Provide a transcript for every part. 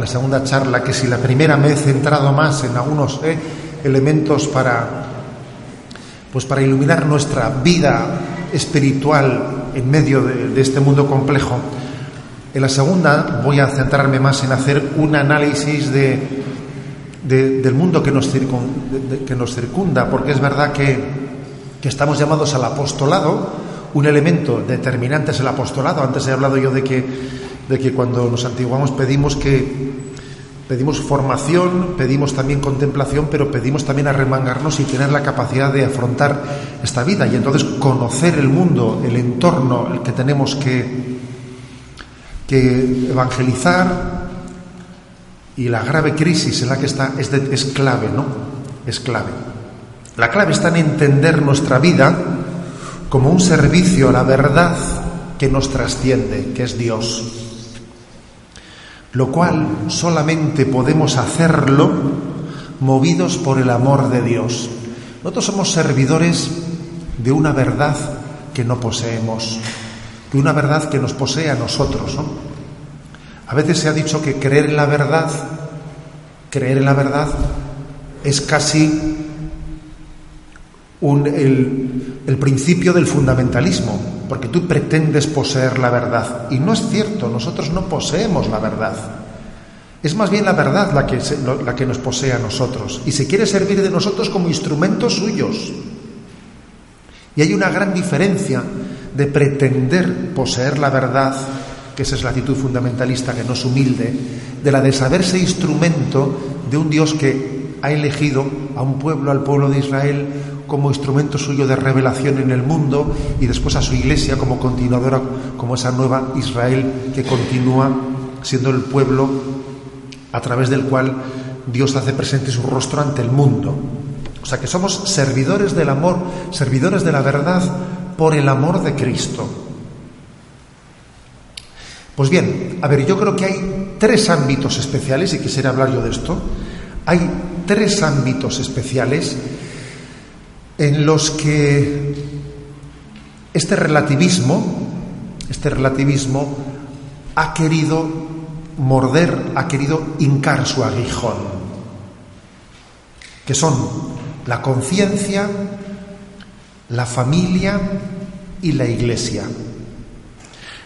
la segunda charla, que si la primera me he centrado más en algunos eh, elementos para, pues para iluminar nuestra vida espiritual en medio de, este mundo complejo, en la segunda voy a centrarme más en hacer un análisis de, del mundo que nos, que nos circunda, porque es verdad que, que estamos llamados al apostolado, un elemento determinante es el apostolado. Antes he hablado yo de que, de que cuando nos antiguamos pedimos que pedimos formación, pedimos también contemplación, pero pedimos también arremangarnos y tener la capacidad de afrontar esta vida y entonces conocer el mundo, el entorno, el que tenemos que, que evangelizar y la grave crisis en la que está es, es clave, ¿no? Es clave. La clave está en entender nuestra vida como un servicio a la verdad que nos trasciende, que es Dios. Lo cual solamente podemos hacerlo movidos por el amor de Dios. Nosotros somos servidores de una verdad que no poseemos, de una verdad que nos posee a nosotros. A veces se ha dicho que creer en la verdad, creer en la verdad es casi el, principio del fundamentalismo, porque tú pretendes poseer la verdad. Y no es cierto, nosotros no poseemos la verdad. Es más bien la verdad la que, la que nos posee a nosotros y se quiere servir de nosotros como instrumentos suyos. Y hay una gran diferencia de pretender poseer la verdad, que esa es la actitud fundamentalista que no es humilde, de la de saberse instrumento de un Dios que ha elegido a un pueblo, al pueblo de Israel, como instrumento suyo de revelación en el mundo y después a su iglesia como continuadora, como esa nueva Israel que continúa siendo el pueblo a través del cual Dios hace presente su rostro ante el mundo. O sea que somos servidores del amor, servidores de la verdad por el amor de Cristo. Pues bien, a ver, yo creo que hay tres ámbitos especiales, y quisiera hablar yo de esto. Hay tres ámbitos especiales en los que este relativismo, este relativismo ha querido morder, ha querido hincar su aguijón, que son la conciencia, la familia y la iglesia.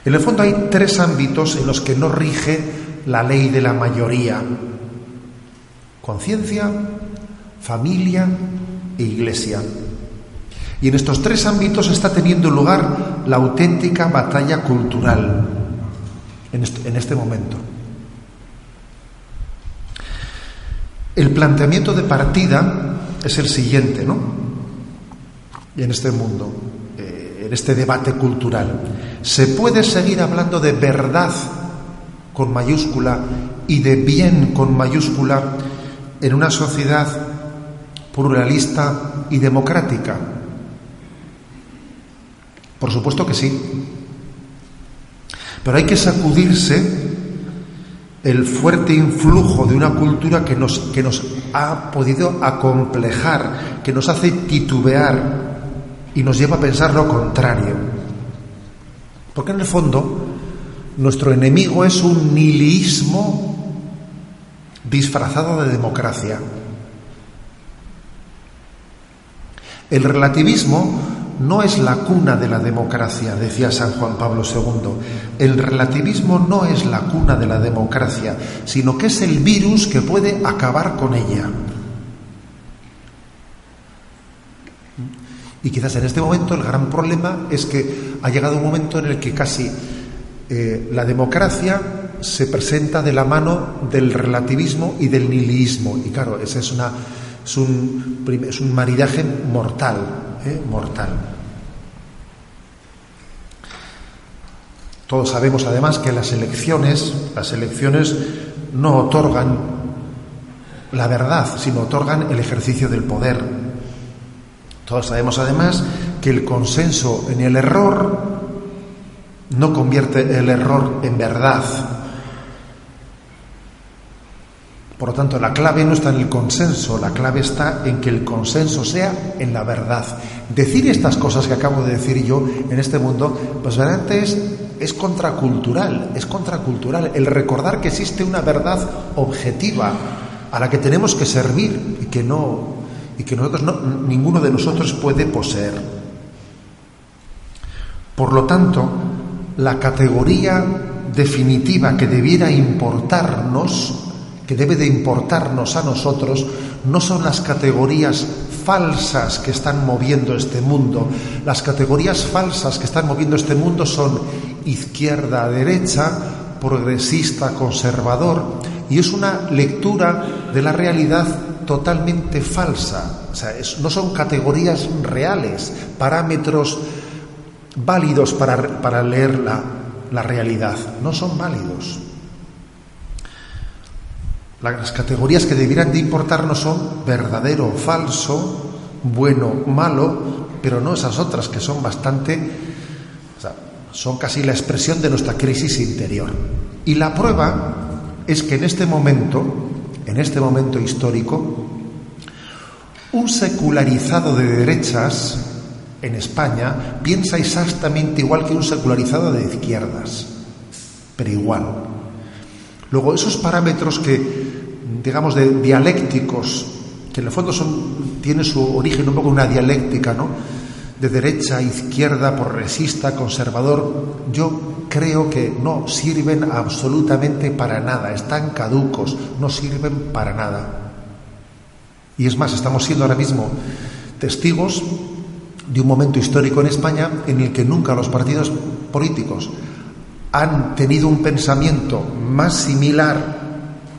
En el fondo hay tres ámbitos en los que no rige la ley de la mayoría. Conciencia, familia e iglesia. Y en estos tres ámbitos está teniendo lugar la auténtica batalla cultural en este, momento. El planteamiento de partida es el siguiente, ¿no? En este mundo, eh, en este debate cultural. ¿Se puede seguir hablando de verdad con mayúscula y de bien con mayúscula en una sociedad pluralista y democrática? Por supuesto que sí. Pero hay que sacudirse el fuerte influjo de una cultura que nos, que nos ha podido acomplejar, que nos hace titubear y nos lleva a pensar lo contrario. Porque en el fondo nuestro enemigo es un nihilismo disfrazado de democracia. El relativismo no es la cuna de la democracia, decía San Juan Pablo II. El relativismo no es la cuna de la democracia, sino que es el virus que puede acabar con ella. Y quizás en este momento el gran problema es que ha llegado un momento en el que casi eh, la democracia se presenta de la mano del relativismo y del nihilismo. Y claro, ese es, una, es, un, es un maridaje mortal. Mortal. Todos sabemos además que las elecciones, las elecciones no otorgan la verdad, sino otorgan el ejercicio del poder. Todos sabemos además que el consenso en el error no convierte el error en verdad, por lo tanto, la clave no está en el consenso, la clave está en que el consenso sea en la verdad. Decir estas cosas que acabo de decir yo en este mundo, pues verdaderamente es es contracultural, es contracultural el recordar que existe una verdad objetiva a la que tenemos que servir y que no y que nosotros no, ninguno de nosotros puede poseer. Por lo tanto, la categoría definitiva que debiera importarnos, que debe de importarnos a nosotros, no son las categorías falsas que están moviendo este mundo. Las categorías falsas que están moviendo este mundo son izquierda, derecha, progresista, conservador, y es una lectura de la realidad totalmente falsa. O sea, no son categorías reales, parámetros válidos para, para leer la, la realidad. No son válidos. Las categorías que debieran de importarnos son verdadero, falso, bueno, malo, pero no esas otras que son bastante, son casi la expresión de nuestra crisis interior. Y la prueba es que en este momento, en este momento histórico, un secularizado de derechas en España piensa exactamente igual que un secularizado de izquierdas, pero igual. Luego, esos parámetros que, digamos, de dialécticos, que en el fondo son, tienen su origen un poco una dialéctica, ¿no? De derecha, izquierda, progresista, conservador, yo creo que no sirven absolutamente para nada, están caducos, no sirven para nada. Y es más, estamos siendo ahora mismo testigos de un momento histórico en España en el que nunca los partidos políticos han tenido un pensamiento más similar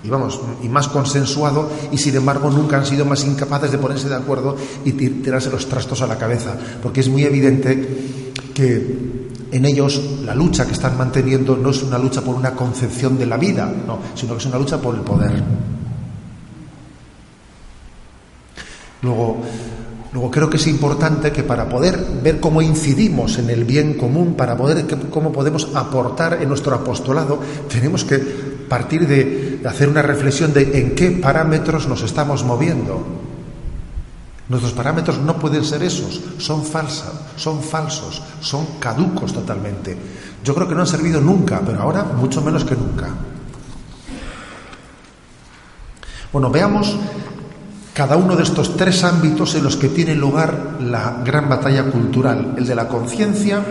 y vamos y más consensuado y sin embargo nunca han sido más incapaces de ponerse de acuerdo y tirarse los trastos a la cabeza porque es muy evidente que en ellos la lucha que están manteniendo no es una lucha por una concepción de la vida, no, sino que es una lucha por el poder. Luego, Luego creo que es importante que para poder ver cómo incidimos en el bien común, para poder cómo podemos aportar en nuestro apostolado, tenemos que partir de, hacer una reflexión de en qué parámetros nos estamos moviendo. Nuestros parámetros no pueden ser esos, son falsos, son falsos, son caducos totalmente. Yo creo que no han servido nunca, pero ahora mucho menos que nunca. Bueno, veamos cada uno de estos tres ámbitos en los que tiene lugar la gran batalla cultural, el de la conciencia,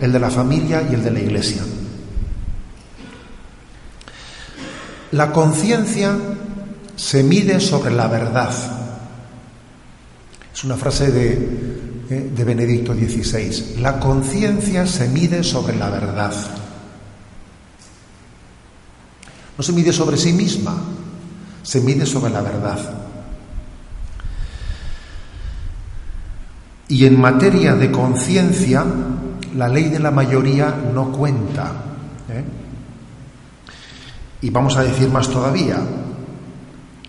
el de la familia y el de la iglesia. La conciencia se mide sobre la verdad. Es una frase de, eh, de Benedicto XVI. La conciencia se mide sobre la verdad. No se mide sobre sí misma, se mide sobre la verdad. Y en materia de conciencia, la ley de la mayoría no cuenta. ¿eh? Y vamos a decir más todavía,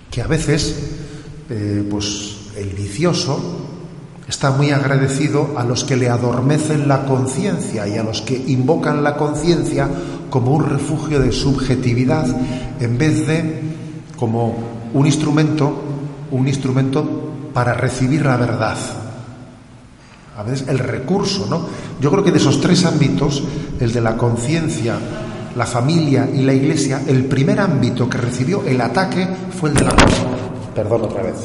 que a veces, eh, pues el vicioso está muy agradecido a los que le adormecen la conciencia y a los que invocan la conciencia como un refugio de subjetividad en vez de como un instrumento, un instrumento para recibir la verdad a veces el recurso, ¿no? Yo creo que de esos tres ámbitos, el de la conciencia, la familia y la iglesia, el primer ámbito que recibió el ataque fue el de la Perdón otra vez.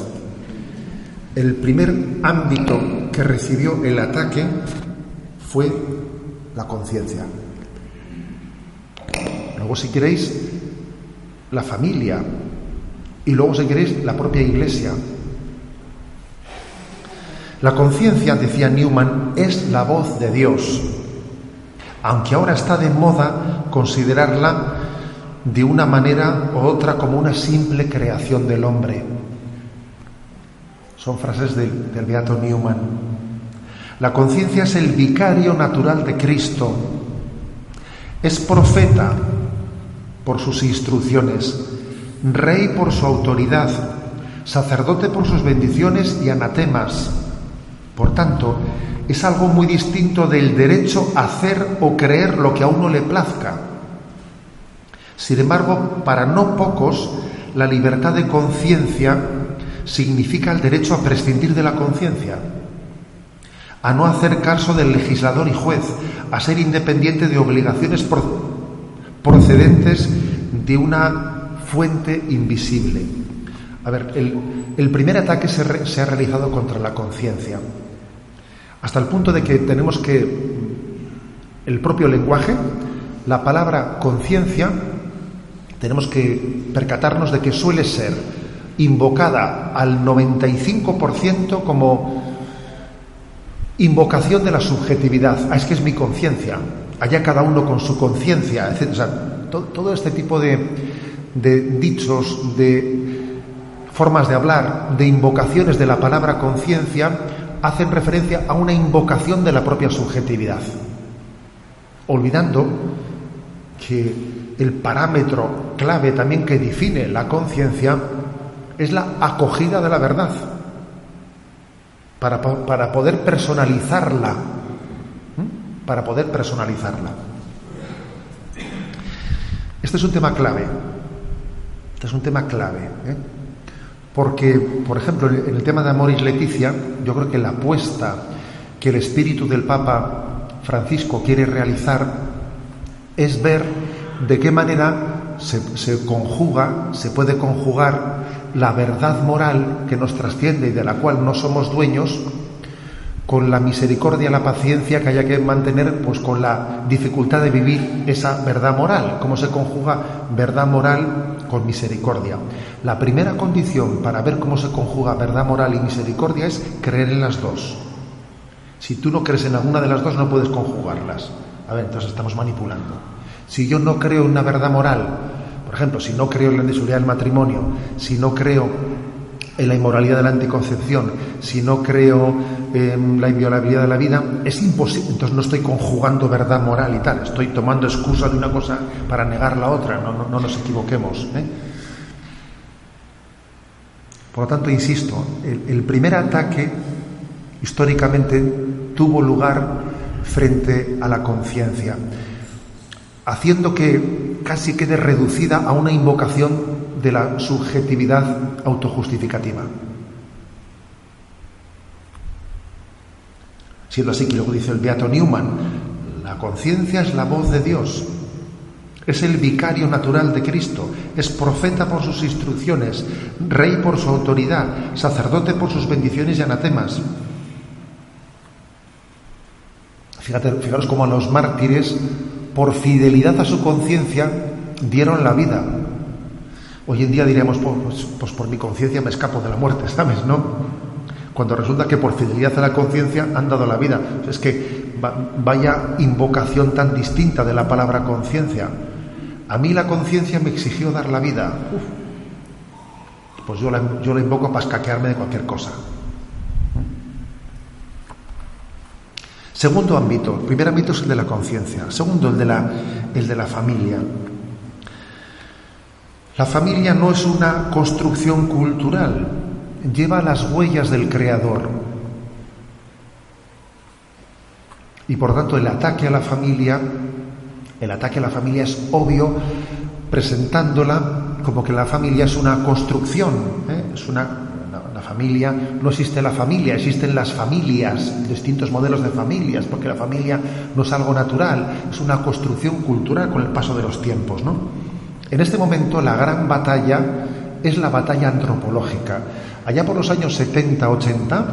El primer ámbito que recibió el ataque fue la conciencia. Luego, si queréis, la familia. Y luego, si queréis, la propia iglesia. La conciencia, decía Newman, es la voz de Dios, aunque ahora está de moda considerarla de una manera u otra como una simple creación del hombre. Son frases del, Beato Newman. La conciencia es el vicario natural de Cristo. Es profeta por sus instrucciones, rey por su autoridad, sacerdote por sus bendiciones y anatemas por tanto, es algo muy distinto del derecho a hacer o creer lo que a uno le plazca. Sin embargo, para no pocos, la libertad de conciencia significa el derecho a prescindir de la conciencia. a no hacer caso del legislador y juez, a ser independiente de obligaciones procedentes de una fuente invisible. A ver, el, primer ataque se, se ha realizado contra la conciencia, hasta el punto de que tenemos que el propio lenguaje, la palabra conciencia, tenemos que percatarnos de que suele ser invocada al 95% como invocación de la subjetividad. Ah, es que es mi conciencia. Allá cada uno con su conciencia, etc. todo, este tipo de, de dichos, de formas de hablar, de invocaciones de la palabra conciencia, hacen referencia a una invocación de la propia subjetividad, olvidando que el parámetro clave también que define la conciencia es la acogida de la verdad para, poder personalizarla, para poder personalizarla. Este es un tema clave, este es un tema clave, ¿eh? Porque, por ejemplo, en el tema de Amor y Leticia, yo creo que la apuesta que el espíritu del Papa Francisco quiere realizar es ver de qué manera se, conjuga, se puede conjugar la verdad moral que nos trasciende y de la cual no somos dueños, con la misericordia, la paciencia que haya que mantener, pues con la dificultad de vivir esa verdad moral. ¿Cómo se conjuga verdad moral con misericordia? La primera condición para ver cómo se conjuga verdad moral y misericordia es creer en las dos. Si tú no crees en alguna de las dos, no puedes conjugarlas. A ver, entonces estamos manipulando. Si yo no creo en una verdad moral, por ejemplo, si no creo en la inseguridad del matrimonio, si no creo en la inmoralidad de la anticoncepción, si no creo en la inviolabilidad de la vida, es imposible. Entonces no estoy conjugando verdad moral y tal, estoy tomando excusa de una cosa para negar la otra, no, nos equivoquemos. ¿eh? Por lo tanto, insisto, el primer ataque históricamente tuvo lugar frente a la conciencia, haciendo que casi quede reducida a una invocación de la subjetividad autojustificativa. Siendo así que luego dice el Beato Newman, la conciencia es la voz de Dios, es el vicario natural de Cristo, es profeta por sus instrucciones, rey por su autoridad, sacerdote por sus bendiciones y anatemas. Fíjate, fijaros cómo a los mártires por fidelidad a su conciencia, dieron la vida. Hoy en día diríamos, pues, pues por mi conciencia me escapo de la muerte, ¿sabes? ¿No? Cuando resulta que por fidelidad a la conciencia han dado la vida. Es que vaya invocación tan distinta de la palabra conciencia. A mí la conciencia me exigió dar la vida. Pues yo la, yo la invoco para escaquearme de cualquier cosa. Segundo ámbito, el primer ámbito es el de la conciencia, segundo el de la, el de la familia. La familia no es una construcción cultural, lleva las huellas del creador. Y por tanto el ataque a la familia, el ataque a la familia es obvio presentándola como que la familia es una construcción, ¿eh? es una familia, no existe la familia, existen las familias, distintos modelos de familias, porque la familia no es algo natural, es una construcción cultural con el paso de los tiempos, ¿no? En este momento la gran batalla es la batalla antropológica. Allá por los años 70, 80,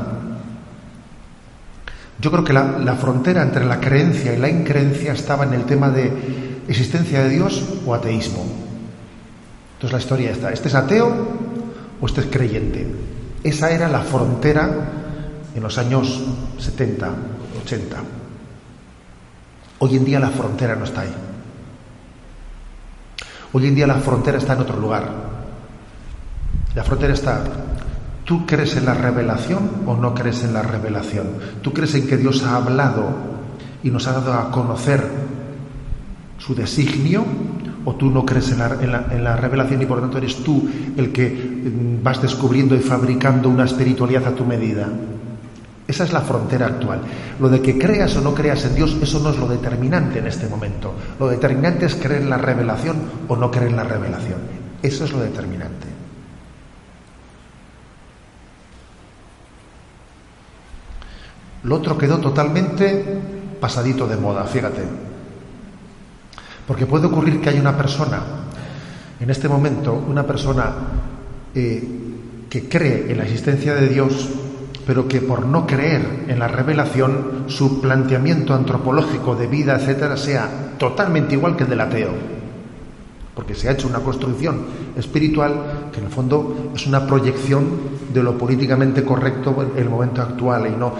yo creo que la, la frontera entre la creencia y la increencia estaba en el tema de existencia de Dios o ateísmo. Entonces la historia está, ¿este es ateo o este es creyente? Esa era la frontera en los años 70, 80. Hoy en día la frontera no está ahí. Hoy en día la frontera está en otro lugar. La frontera está, ¿tú crees en la revelación o no crees en la revelación? ¿Tú crees en que Dios ha hablado y nos ha dado a conocer su designio o tú no crees en la, revelación y por lo tanto eres tú el que mm, vas descubriendo y fabricando una espiritualidad a tu medida. Esa es la frontera actual. Lo de que creas o no creas en Dios, eso no es lo determinante en este momento. Lo determinante es creer en la revelación o no creer en la revelación. Eso es lo determinante. Lo otro quedó totalmente pasadito de moda, fíjate. Porque puede ocurrir que hay una persona, en este momento, una persona eh, que cree en la existencia de Dios, pero que por no creer en la revelación, su planteamiento antropológico de vida, etcétera, sea totalmente igual que el del ateo. Porque se ha hecho una construcción espiritual que en el fondo es una proyección de lo políticamente correcto en el momento actual y no,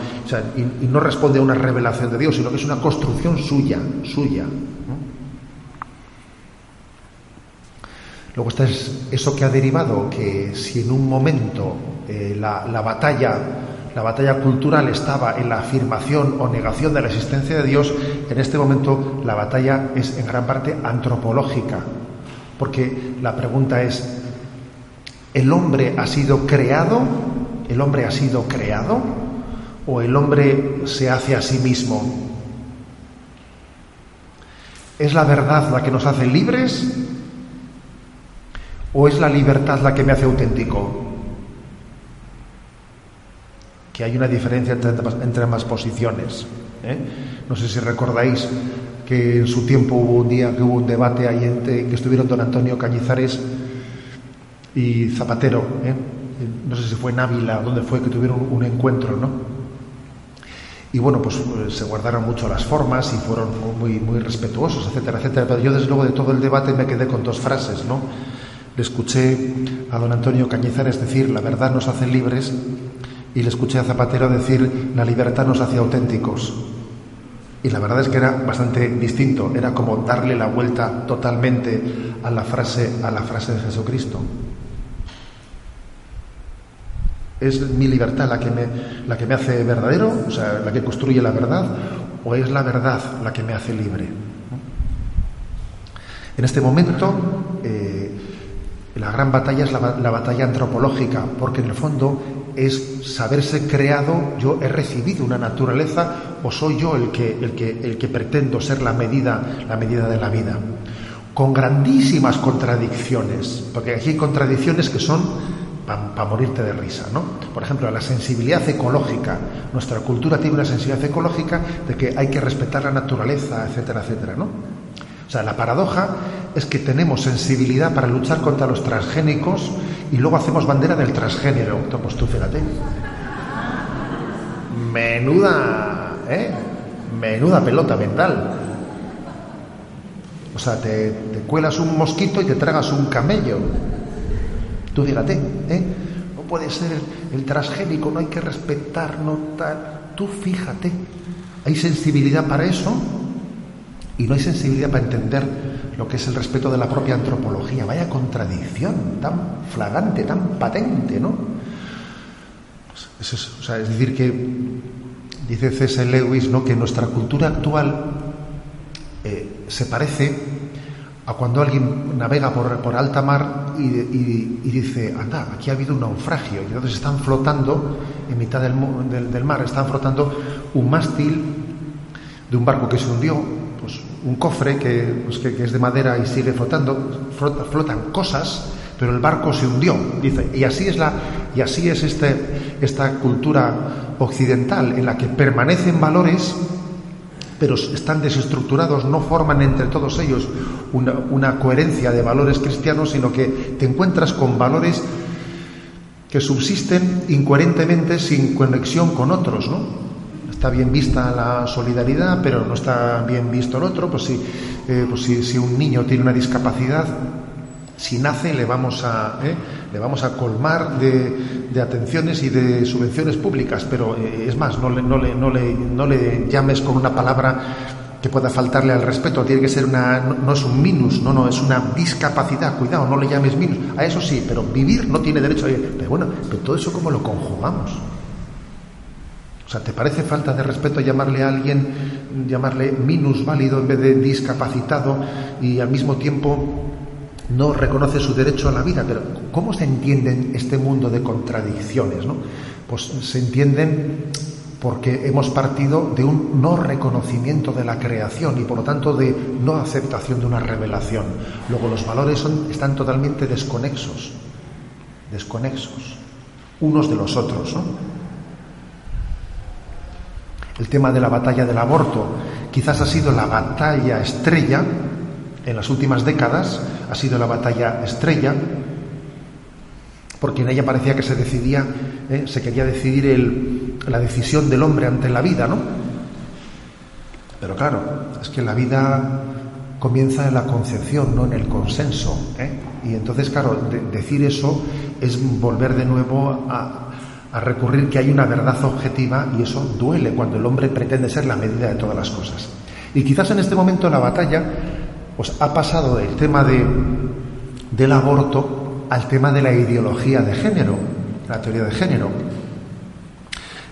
y, no responde a una revelación de Dios, sino que es una construcción suya, suya. Luego está eso que ha derivado, que si en un momento eh, la, la batalla la batalla cultural estaba en la afirmación o negación de la existencia de Dios, en este momento la batalla es en gran parte antropológica, porque la pregunta es, ¿el hombre ha sido creado? ¿El hombre ha sido creado? ¿O el hombre se hace a sí mismo? ¿Es la verdad la que nos hace libres? ¿O es la libertad la que me hace auténtico? Que hay una diferencia entre, ambas posiciones. ¿eh? No sé si recordáis que en su tiempo hubo un día que hubo un debate ahí entre, que estuvieron don Antonio Cañizares y Zapatero. ¿eh? No sé si fue en Ávila, donde fue que tuvieron un encuentro, ¿no? Y bueno, pues, pues se guardaron mucho las formas y fueron muy, muy respetuosos, etcétera, etcétera. Pero yo desde luego de todo el debate me quedé con dos frases, ¿no? Le escuché a don Antonio Cañizares decir, la verdad nos hace libres y le escuché a Zapatero decir, la libertad nos hace auténticos. Y la verdad es que era bastante distinto, era como darle la vuelta totalmente a la frase, a la frase de Jesucristo. ¿Es mi libertad la que me, la que me hace verdadero, o sea, la que construye la verdad, o es la verdad la que me hace libre? En este momento, eh, la gran batalla es la, la batalla antropológica, porque en el fondo es saberse creado, yo he recibido una naturaleza o soy yo el que, el que, el que pretendo ser la medida, la medida de la vida. Con grandísimas contradicciones, porque aquí hay contradicciones que son para morirte de risa, ¿no? Por ejemplo, la sensibilidad ecológica. Nuestra cultura tiene una sensibilidad ecológica de que hay que respetar la naturaleza, etcétera, etcétera, ¿no? O sea, la paradoja es que tenemos sensibilidad para luchar contra los transgénicos y luego hacemos bandera del transgénero. Pues tú fíjate. Menuda, ¿eh? Menuda pelota mental. O sea, te, cuelas un mosquito y te tragas un camello. Tú fíjate, ¿eh? No puede ser el, transgénico, no hay que respetar, no tal. Tú fíjate. ¿Hay sensibilidad para eso? y no hay sensibilidad para entender lo que es el respeto de la propia antropología. Vaya contradicción tan flagrante, tan patente, ¿no? Pues es, decir, que dice C.S. Lewis ¿no? que nuestra cultura actual eh, se parece a cuando alguien navega por, alta mar y, dice, anda, aquí ha habido un naufragio, y entonces están flotando en mitad del, del mar, están flotando un mástil de un barco que se hundió, un cofre pues, que, que, es de madera y sigue flotando, flotan cosas, pero el barco se hundió, dice, y así es la y así es este, esta cultura occidental en la que permanecen valores pero están desestructurados, no forman entre todos ellos una, una coherencia de valores cristianos, sino que te encuentras con valores que subsisten incoherentemente sin conexión con otros, ¿no? Está bien vista la solidaridad, pero no está bien visto el otro. Pues si, eh, pues si, un niño tiene una discapacidad, si nace le vamos a, eh, le vamos a colmar de, de, atenciones y de subvenciones públicas, pero eh, es más, no le, no, le, no, le, no le llames con una palabra que pueda faltarle al respeto, tiene que ser una, no, es un minus, no, no, es una discapacidad, cuidado, no le llames minus, a eso sí, pero vivir no tiene derecho a ir. Pero bueno, pero todo eso cómo lo conjugamos. O sea, ¿te parece falta de respeto llamarle a alguien, llamarle minusválido en vez de discapacitado y al mismo tiempo no reconoce su derecho a la vida? Pero ¿cómo se entienden este mundo de contradicciones? ¿no? Pues se entienden porque hemos partido de un no reconocimiento de la creación y por lo tanto de no aceptación de una revelación. Luego los valores están totalmente desconexos, desconexos, unos de los otros. ¿no? El tema de la batalla del aborto quizás ha sido la batalla estrella en las últimas décadas, ha sido la batalla estrella, porque en ella parecía que se decidía, ¿eh? se quería decidir la decisión del hombre ante la vida, ¿no? Pero claro, es que la vida comienza en la concepción, no en el consenso. ¿eh? Y entonces, claro, decir eso es volver de nuevo a, a recurrir que hay una verdad objetiva y eso duele cuando el hombre pretende ser la medida de todas las cosas. Y quizás en este momento la batalla pues, ha pasado del tema de, del aborto al tema de la ideología de género, la teoría de género.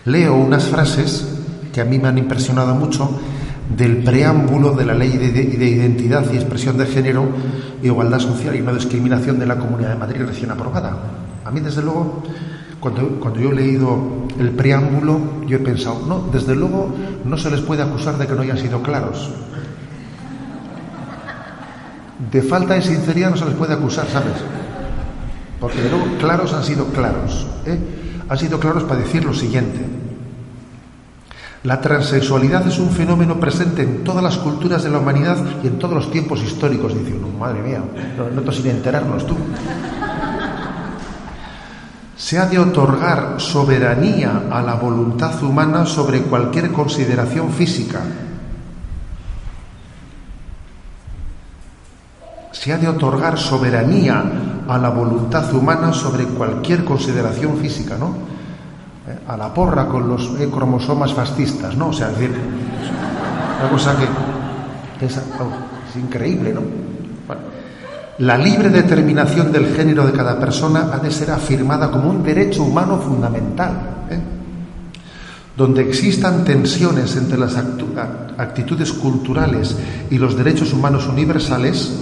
Leo unas frases que a mí me han impresionado mucho del preámbulo de la ley de, de, identidad y expresión de género, igualdad social y no discriminación de la Comunidad de Madrid recién aprobada. A mí, desde luego, cuando, cuando yo he leído el preámbulo, yo he pensado, no, desde luego no se les puede acusar de que no hayan sido claros. De falta de sinceridad no se les puede acusar, ¿sabes? Porque de luego claros han sido claros. ¿eh? Han sido claros para decir lo siguiente. La transexualidad es un fenómeno presente en todas las culturas de la humanidad y en todos los tiempos históricos. Dice uno, madre mía, no, no sin enterarnos tú se ha de otorgar soberanía a la voluntad humana sobre cualquier consideración física. Se ha de otorgar soberanía a la voluntad humana sobre cualquier consideración física, ¿no? Eh, a la porra con los eh, cromosomas fascistas, ¿no? O sea, es decir, una cosa que, es, es increíble, ¿no? La libre determinación del género de cada persona ha de ser afirmada como un derecho humano fundamental. ¿eh? Donde existan tensiones entre las actitudes culturales y los derechos humanos universales,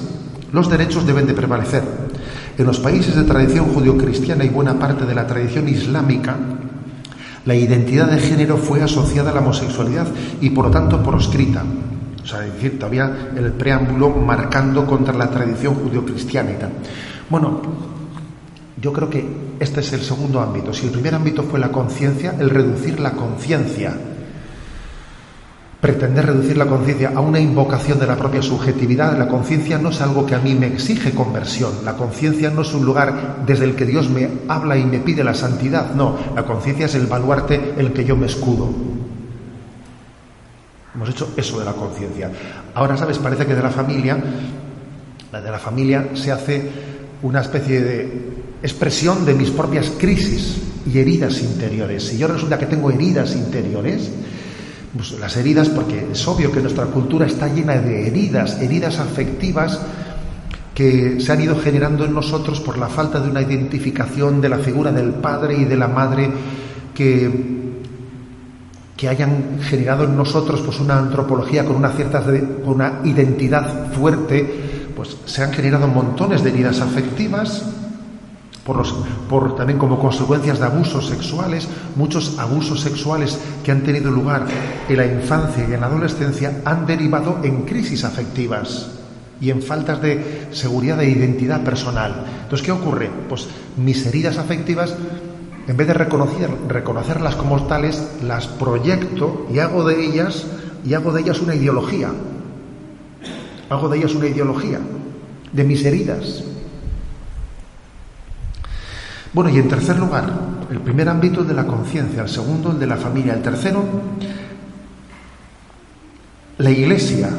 los derechos deben de prevalecer. En los países de tradición judio-cristiana y buena parte de la tradición islámica, la identidad de género fue asociada a la homosexualidad y por lo tanto proscrita. O sea, es decir, todavía el preámbulo marcando contra la tradición judio-cristiana y tal. Bueno, yo creo que este es el segundo ámbito. Si el primer ámbito fue la conciencia, el reducir la conciencia, pretender reducir la conciencia a una invocación de la propia subjetividad, la conciencia no es algo que a mí me exige conversión, la conciencia no es un lugar desde el que Dios me habla y me pide la santidad, no, la conciencia es el baluarte en el que yo me escudo. Hemos hecho eso de la conciencia. Ahora, ¿sabes? Parece que de la familia, la de la familia se hace una especie de expresión de mis propias crisis y heridas interiores. Si yo resulta que tengo heridas interiores, pues las heridas, porque es obvio que nuestra cultura está llena de heridas, heridas afectivas que se han ido generando en nosotros por la falta de una identificación de la figura del padre y de la madre que que hayan generado en nosotros pues una antropología con una cierta una identidad fuerte, pues se han generado montones de heridas afectivas por, los, por también como consecuencias de abusos sexuales, muchos abusos sexuales que han tenido lugar en la infancia y en la adolescencia han derivado en crisis afectivas y en faltas de seguridad e identidad personal. Entonces, ¿qué ocurre? Pues mis heridas afectivas en vez de reconocer, reconocerlas como tales, las proyecto y hago de ellas y hago de ellas una ideología. Hago de ellas una ideología de mis heridas. Bueno, y en tercer lugar, el primer ámbito de la conciencia, el segundo el de la familia, el tercero la Iglesia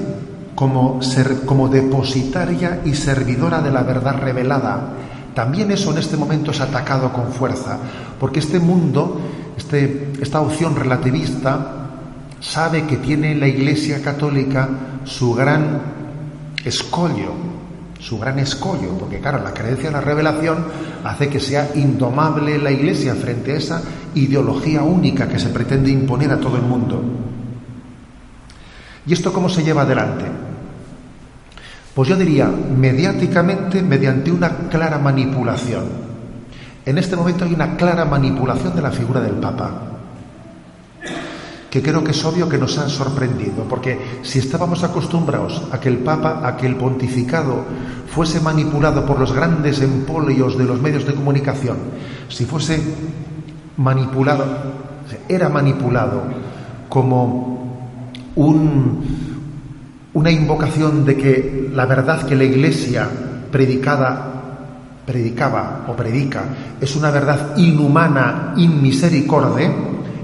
como, ser, como depositaria y servidora de la verdad revelada también eso en este momento es atacado con fuerza, porque este mundo, este, esta opción relativista, sabe que tiene la Iglesia Católica su gran escollo, su gran escollo, porque claro, la creencia en la revelación hace que sea indomable la Iglesia frente a esa ideología única que se pretende imponer a todo el mundo. ¿Y esto cómo se lleva adelante? Pues yo diría, mediáticamente, mediante una clara manipulación. En este momento hay una clara manipulación de la figura del Papa, que creo que es obvio que nos han sorprendido, porque si estábamos acostumbrados a que el Papa, a que el pontificado fuese manipulado por los grandes empolios de los medios de comunicación, si fuese manipulado, era manipulado como un, una invocación de que la verdad que la Iglesia predicada predicaba o predica es una verdad inhumana, inmisericordia,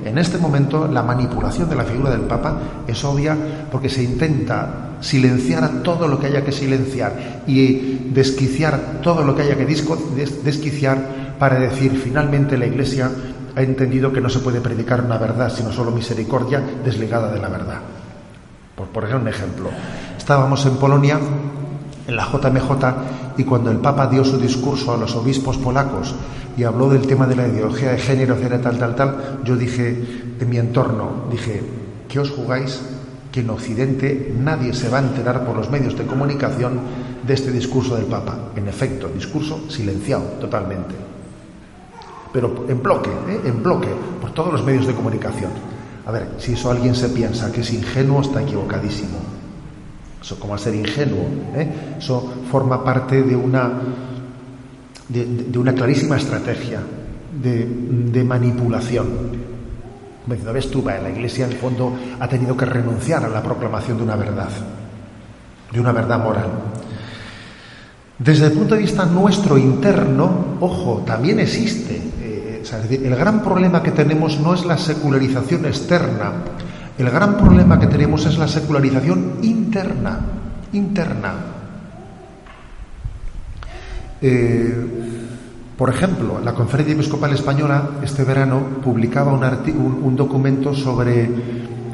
en este momento la manipulación de la figura del Papa es obvia porque se intenta silenciar a todo lo que haya que silenciar y desquiciar todo lo que haya que desquiciar para decir finalmente la Iglesia ha entendido que no se puede predicar una verdad sino solo misericordia desligada de la verdad. Por poner un ejemplo, estábamos en Polonia en la JMJ y cuando el Papa dio su discurso a los obispos polacos y habló del tema de la ideología de género, tal, tal, tal, yo dije en mi entorno, dije, ¿qué os jugáis? Que en Occidente nadie se va a enterar por los medios de comunicación de este discurso del Papa. En efecto, discurso silenciado totalmente. Pero en bloque, ¿eh? en bloque, por todos los medios de comunicación. A ver, si eso alguien se piensa que es ingenuo, está equivocadísimo. Eso, como a ser ingenuo, ¿eh? eso forma parte de una, de, una clarísima estrategia de, manipulación. Como diciendo, ves tú, la Iglesia en el fondo ha tenido que renunciar a la proclamación de una verdad, de una verdad moral. Desde el punto de vista nuestro interno, ojo, también existe. El gran problema que tenemos no es la secularización externa, el gran problema que tenemos es la secularización interna, interna. Eh, por ejemplo, la Conferencia Episcopal Española este verano publicaba un, documento sobre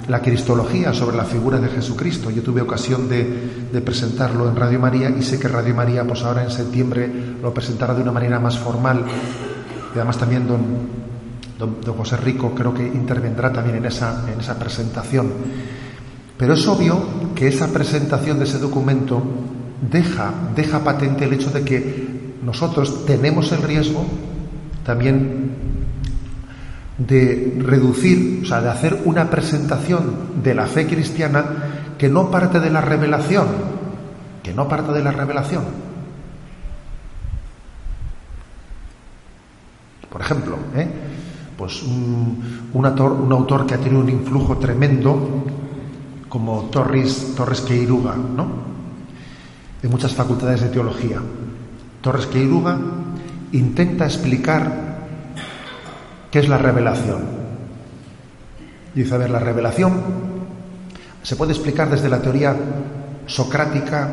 la cristología, sobre la figura de Jesucristo. Yo tuve ocasión de, presentarlo en Radio María y sé que Radio María, pues ahora en septiembre, lo presentará de una manera más formal. Además también don, don, José Rico creo que intervendrá también en esa, en esa presentación. Pero es obvio que esa presentación de ese documento deja, deja patente el hecho de que nosotros tenemos el riesgo también de reducir, o sea, de hacer una presentación de la fe cristiana que no parte de la revelación, que no parte de la revelación. Por ejemplo, ¿eh? pues un, autor, que ha tenido un influjo tremendo como Torres, Torres Queiruga, ¿no? de muchas facultades de teología. Torres Queiruga intenta explicar qué es la revelación. Dice, a ver, la revelación se puede explicar desde la teoría socrática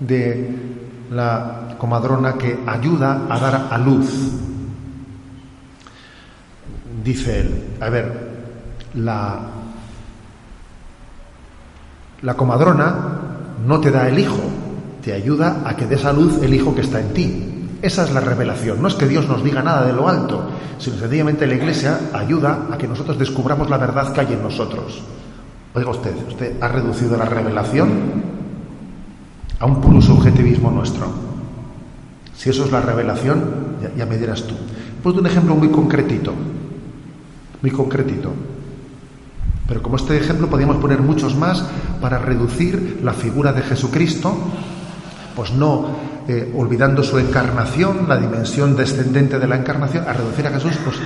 de la comadrona que ayuda a dar a luz dice él, a ver, la, la comadrona no te da el hijo, te ayuda a que des a luz el hijo que está en ti. Esa es la revelación. No es que Dios nos diga nada de lo alto, sino sencillamente la Iglesia ayuda a que nosotros descubramos la verdad que hay en nosotros. Oiga usted, usted ha reducido la revelación a un puro subjetivismo nuestro. Si eso es la revelación, ya, me dirás tú. Pues un ejemplo muy concretito muy concretito. Pero como este ejemplo podríamos poner muchos más para reducir la figura de Jesucristo, pues no eh, olvidando su encarnación, la dimensión descendente de la encarnación, a reducir a Jesús, pues,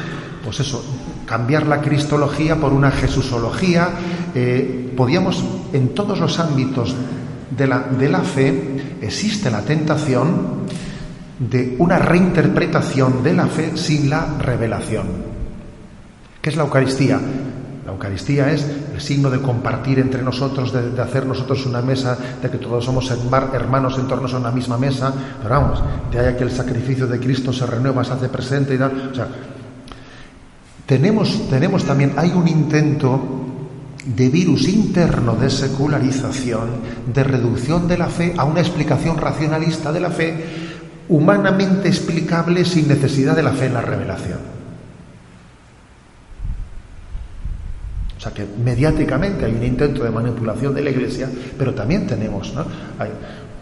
pues eso, cambiar la cristología por una jesusología. Eh, podíamos, en todos los ámbitos de la, de la fe, existe la tentación de una reinterpretación de la fe sin la revelación. ¿Qué es la Eucaristía? La Eucaristía es el signo de compartir entre nosotros, de, hacer nosotros una mesa, de que todos somos hermanos en torno a una misma mesa, pero vamos, de ahí que el sacrificio de Cristo se renueva, se hace presente y tal. O sea, tenemos, tenemos también, hay un intento de virus interno de secularización, de reducción de la fe a una explicación racionalista de la fe, humanamente explicable sin necesidad de la fe en la revelación. Que mediáticamente hay un intento de manipulación de la Iglesia, pero también tenemos, ¿no?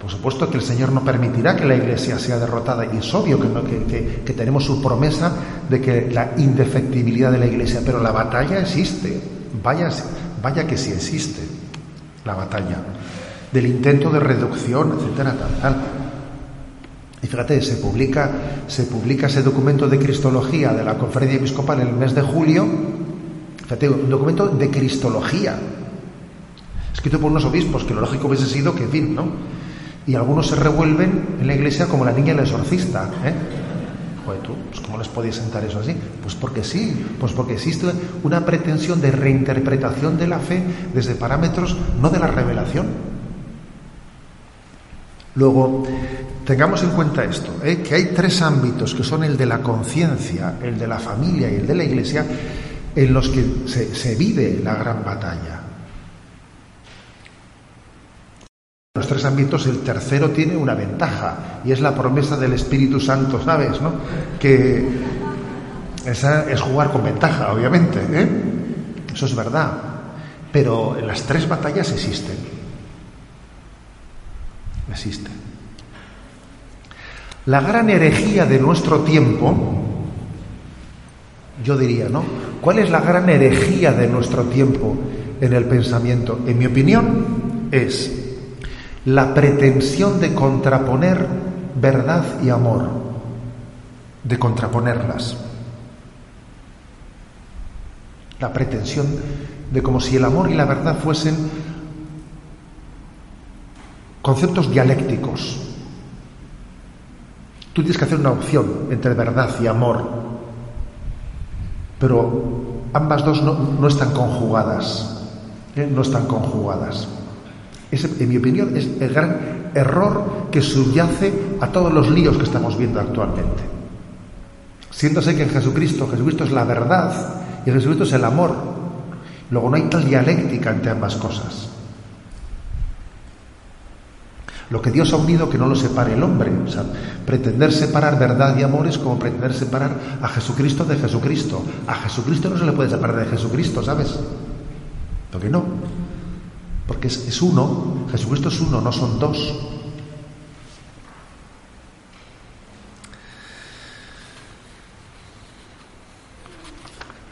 por supuesto que el Señor no permitirá que la Iglesia sea derrotada y es obvio que, que, tenemos su promesa de que la indefectibilidad de la Iglesia, pero la batalla existe, vaya, vaya que sí existe la batalla, del intento de reducción, etcétera, tal, tal. Y fíjate, se publica, se publica ese documento de Cristología de la Conferencia Episcopal en el mes de julio, Fíjate, un documento de cristología, escrito por unos obispos, que lo lógico hubiese sido que, en fin, ¿no? Y algunos se revuelven en la iglesia como la niña el exorcista, ¿eh? Joder, tú, pues ¿cómo les podéis sentar eso así? Pues porque sí, pues porque existe una pretensión de reinterpretación de la fe desde parámetros no de la revelación. Luego, tengamos en cuenta esto, ¿eh? que hay tres ámbitos que son el de la conciencia, el de la familia y el de la iglesia, en los que se, vive la gran batalla. En los tres ámbitos, el tercero tiene una ventaja y es la promesa del Espíritu Santo, ¿sabes? ¿no? Que esa es jugar con ventaja, obviamente, ¿eh? eso es verdad. Pero las tres batallas existen. Existen. La gran herejía de nuestro tiempo, yo diría, ¿no? ¿Cuál es la gran herejía de nuestro tiempo en el pensamiento? En mi opinión, es la pretensión de contraponer verdad y amor, de contraponerlas. La pretensión de como si el amor y la verdad fuesen conceptos dialécticos. Tú tienes que hacer una opción entre verdad y amor pero ambas dos no, están conjugadas, ¿eh? no están conjugadas. Ese, en mi opinión, es el gran error que subyace a todos los líos que estamos viendo actualmente. Siéntose que en Jesucristo, Jesucristo es la verdad y Jesucristo es el amor. Luego no hay tal dialéctica entre ambas cosas. Lo que Dios ha unido que no lo separe el hombre. O sea, pretender separar verdad y amor es como pretender separar a Jesucristo de Jesucristo. A Jesucristo no se le puede separar de Jesucristo, ¿sabes? Porque no. Porque es, es uno. Jesucristo es uno, no son dos.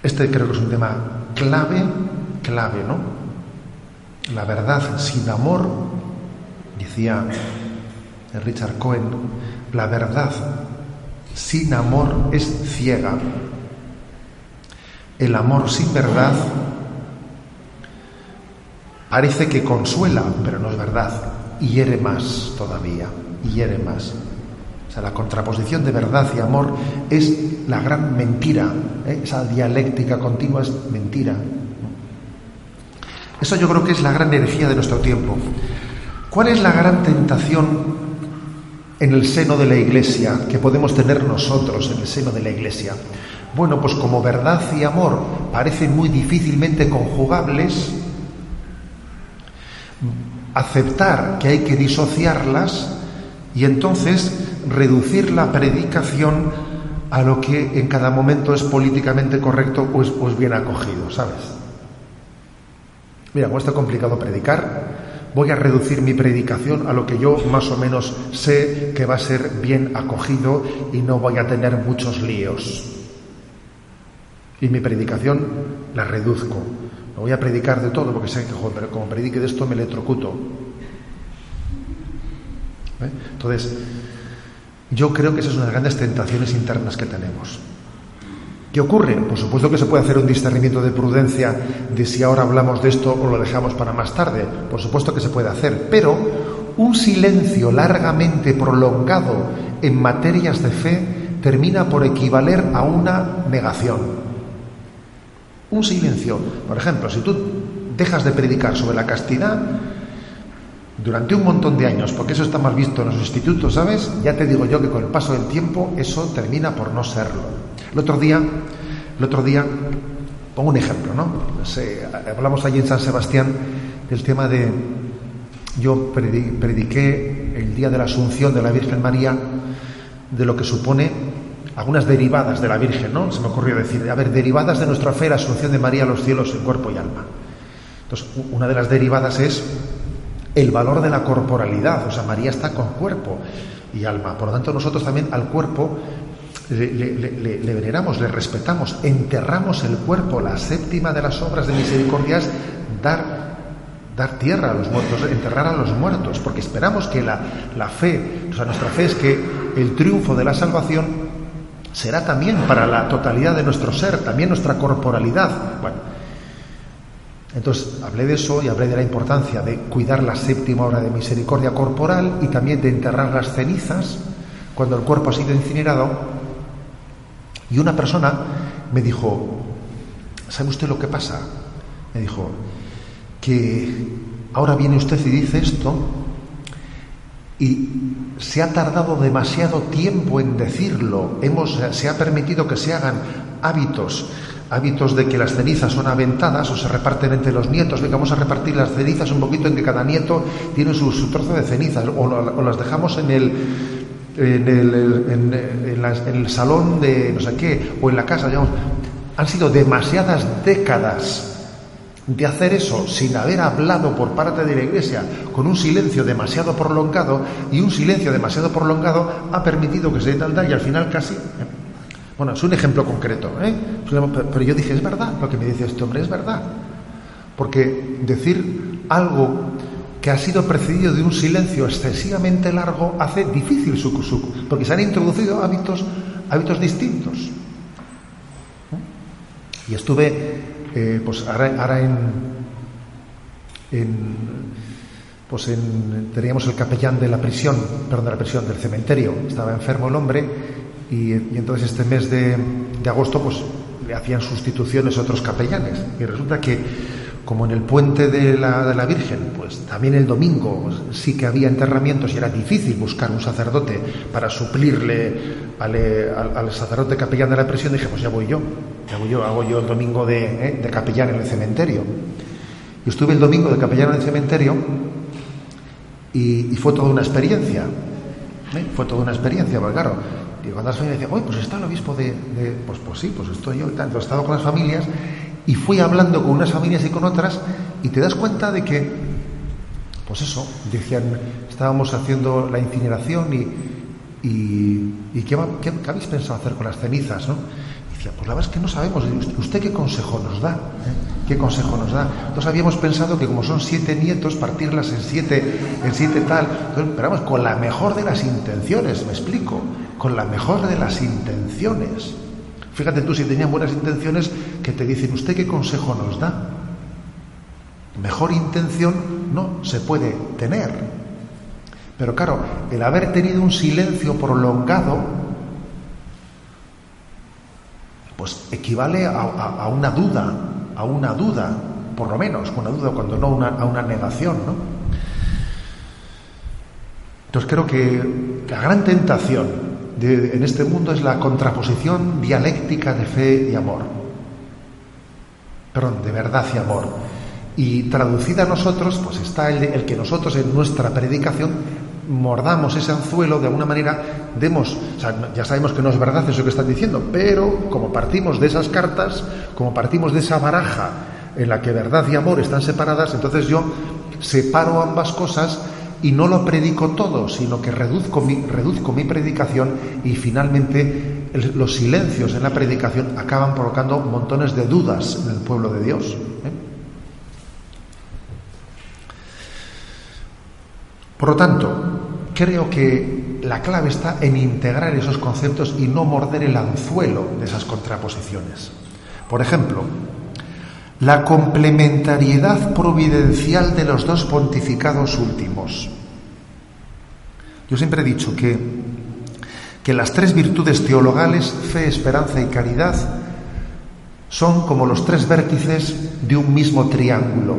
Este creo que es un tema clave, clave, ¿no? La verdad sin amor Decía Richard Cohen, la verdad sin amor es ciega. El amor sin verdad parece que consuela, pero no es verdad. Hiere más todavía, hiere más. O sea, la contraposición de verdad y amor es la gran mentira. ¿eh? Esa dialéctica continua es mentira. Eso yo creo que es la gran energía de nuestro tiempo. ¿Cuál es la gran tentación en el seno de la Iglesia que podemos tener nosotros en el seno de la Iglesia? Bueno, pues como verdad y amor parecen muy difícilmente conjugables, aceptar que hay que disociarlas y entonces reducir la predicación a lo que en cada momento es políticamente correcto o es, bien acogido, ¿sabes? Mira, como está complicado predicar, voy a reducir mi predicación a lo que yo más o menos sé que va a ser bien acogido y no voy a tener muchos líos. Y mi predicación la reduzco. No voy a predicar de todo porque sé que joder, como predique de esto me electrocuto. ¿Eh? Entonces, yo creo que esa es una de las grandes tentaciones internas que tenemos. ¿Qué ocurre? Por supuesto que se puede hacer un discernimiento de prudencia de si ahora hablamos de esto o lo dejamos para más tarde. Por supuesto que se puede hacer, pero un silencio largamente prolongado en materias de fe termina por equivaler a una negación. Un silencio, por ejemplo, si tú dejas de predicar sobre la castidad durante un montón de años, porque eso está mal visto en los institutos, ¿sabes? Ya te digo yo que con el paso del tiempo eso termina por no serlo. El otro día, el otro día, pongo un ejemplo, ¿no? hablamos allí en San Sebastián del tema de, yo prediqué el día de la Asunción de la Virgen María, de lo que supone algunas derivadas de la Virgen, ¿no? Se me ocurrió decir, a ver, derivadas de nuestra fe, la Asunción de María a los cielos en cuerpo y alma. Entonces, una de las derivadas es el valor de la corporalidad, o sea, María está con cuerpo y alma. Por lo tanto, nosotros también al cuerpo le, veneramos, le respetamos, enterramos el cuerpo. La séptima de las obras de misericordia es dar, dar tierra a los muertos, enterrar a los muertos, porque esperamos que la, la fe, o sea, nuestra fe es que el triunfo de la salvación será también para la totalidad de nuestro ser, también nuestra corporalidad. Bueno, Entonces hablé de eso y hablé de la importancia de cuidar la séptima hora de misericordia corporal y también de enterrar las cenizas cuando el cuerpo ha sido incinerado. Y una persona me dijo, ¿sabe usted lo que pasa? Me dijo, que ahora viene usted y dice esto y se ha tardado demasiado tiempo en decirlo. Hemos, se ha permitido que se hagan hábitos hábitos de que las cenizas son aventadas o se reparten entre los nietos. Venga, vamos a repartir las cenizas un poquito en que cada nieto tiene su, trozo de cenizas o, las dejamos en el, en el, en, salón de no sé qué o en la casa. Digamos. Han sido demasiadas décadas de hacer eso sin haber hablado por parte de la Iglesia con un silencio demasiado prolongado y un silencio demasiado prolongado ha permitido que se tal y al final casi bueno, es un ejemplo concreto, ¿eh? pero yo dije, es verdad, lo que me dice este hombre es verdad. Porque decir algo que ha sido precedido de un silencio excesivamente largo hace difícil su, porque se han introducido hábitos, hábitos distintos. Y estuve, eh, pues ahora, en, en, pues en, teníamos el capellán de la prisión, perdón, de la prisión, del cementerio, estaba enfermo el hombre y, entonces este mes de, agosto pues le hacían sustituciones a otros capellanes. Y resulta que como en el puente de la, de la Virgen, pues también el domingo sí que había enterramientos y era difícil buscar un sacerdote para suplirle al, sacerdote capellán de la prisión, dije, pues ya voy yo, ya voy yo, hago yo el domingo de, ¿eh? capellán en el cementerio. Y estuve el domingo de capellán en el cementerio y, fue toda una experiencia. ¿eh? Fue toda una experiencia, porque claro, y cuando las familias decían, pues está el obispo de, Pues, pues sí, pues estoy yo y tanto. He estado con las familias y fui hablando con unas familias y con otras y te das cuenta de que, pues eso, decían, estábamos haciendo la incineración y, y, ¿qué, habéis pensado hacer con las cenizas? ¿no? Y decía, pues la verdad es que no sabemos. ¿Usted qué consejo nos da? ¿Eh? ¿Qué consejo nos da? Entonces habíamos pensado que como son siete nietos, partirlas en siete, en siete tal. Entonces, pero vamos, con la mejor de las intenciones, me explico con la mejor de las intenciones. Fíjate tú si tenían buenas intenciones que te dicen, ¿usted qué consejo nos da? Mejor intención no se puede tener. Pero claro, el haber tenido un silencio prolongado, pues equivale a, una duda, a una duda, por lo menos, una duda cuando no a una negación, ¿no? Entonces creo que la gran tentación en este mundo es la contraposición dialéctica de fe y amor. Perdón, de verdad y amor. Y traducida a nosotros, pues está el, que nosotros en nuestra predicación mordamos ese anzuelo de alguna manera, demos, ya sabemos que no es verdad eso que están diciendo, pero como partimos de esas cartas, como partimos de esa baraja en la que verdad y amor están separadas, entonces yo separo ambas cosas y no lo predico todo, sino que reduzco mi, predicación y finalmente los silencios en la predicación acaban provocando montones de dudas en el pueblo de Dios. ¿eh? Por lo tanto, creo que la clave está en integrar esos conceptos y no morder el anzuelo de esas contraposiciones. Por ejemplo, la complementariedad providencial de los dos pontificados últimos. Yo siempre he dicho que, que las tres virtudes teologales, fe, esperanza y caridad, son como los tres vértices de un mismo triángulo.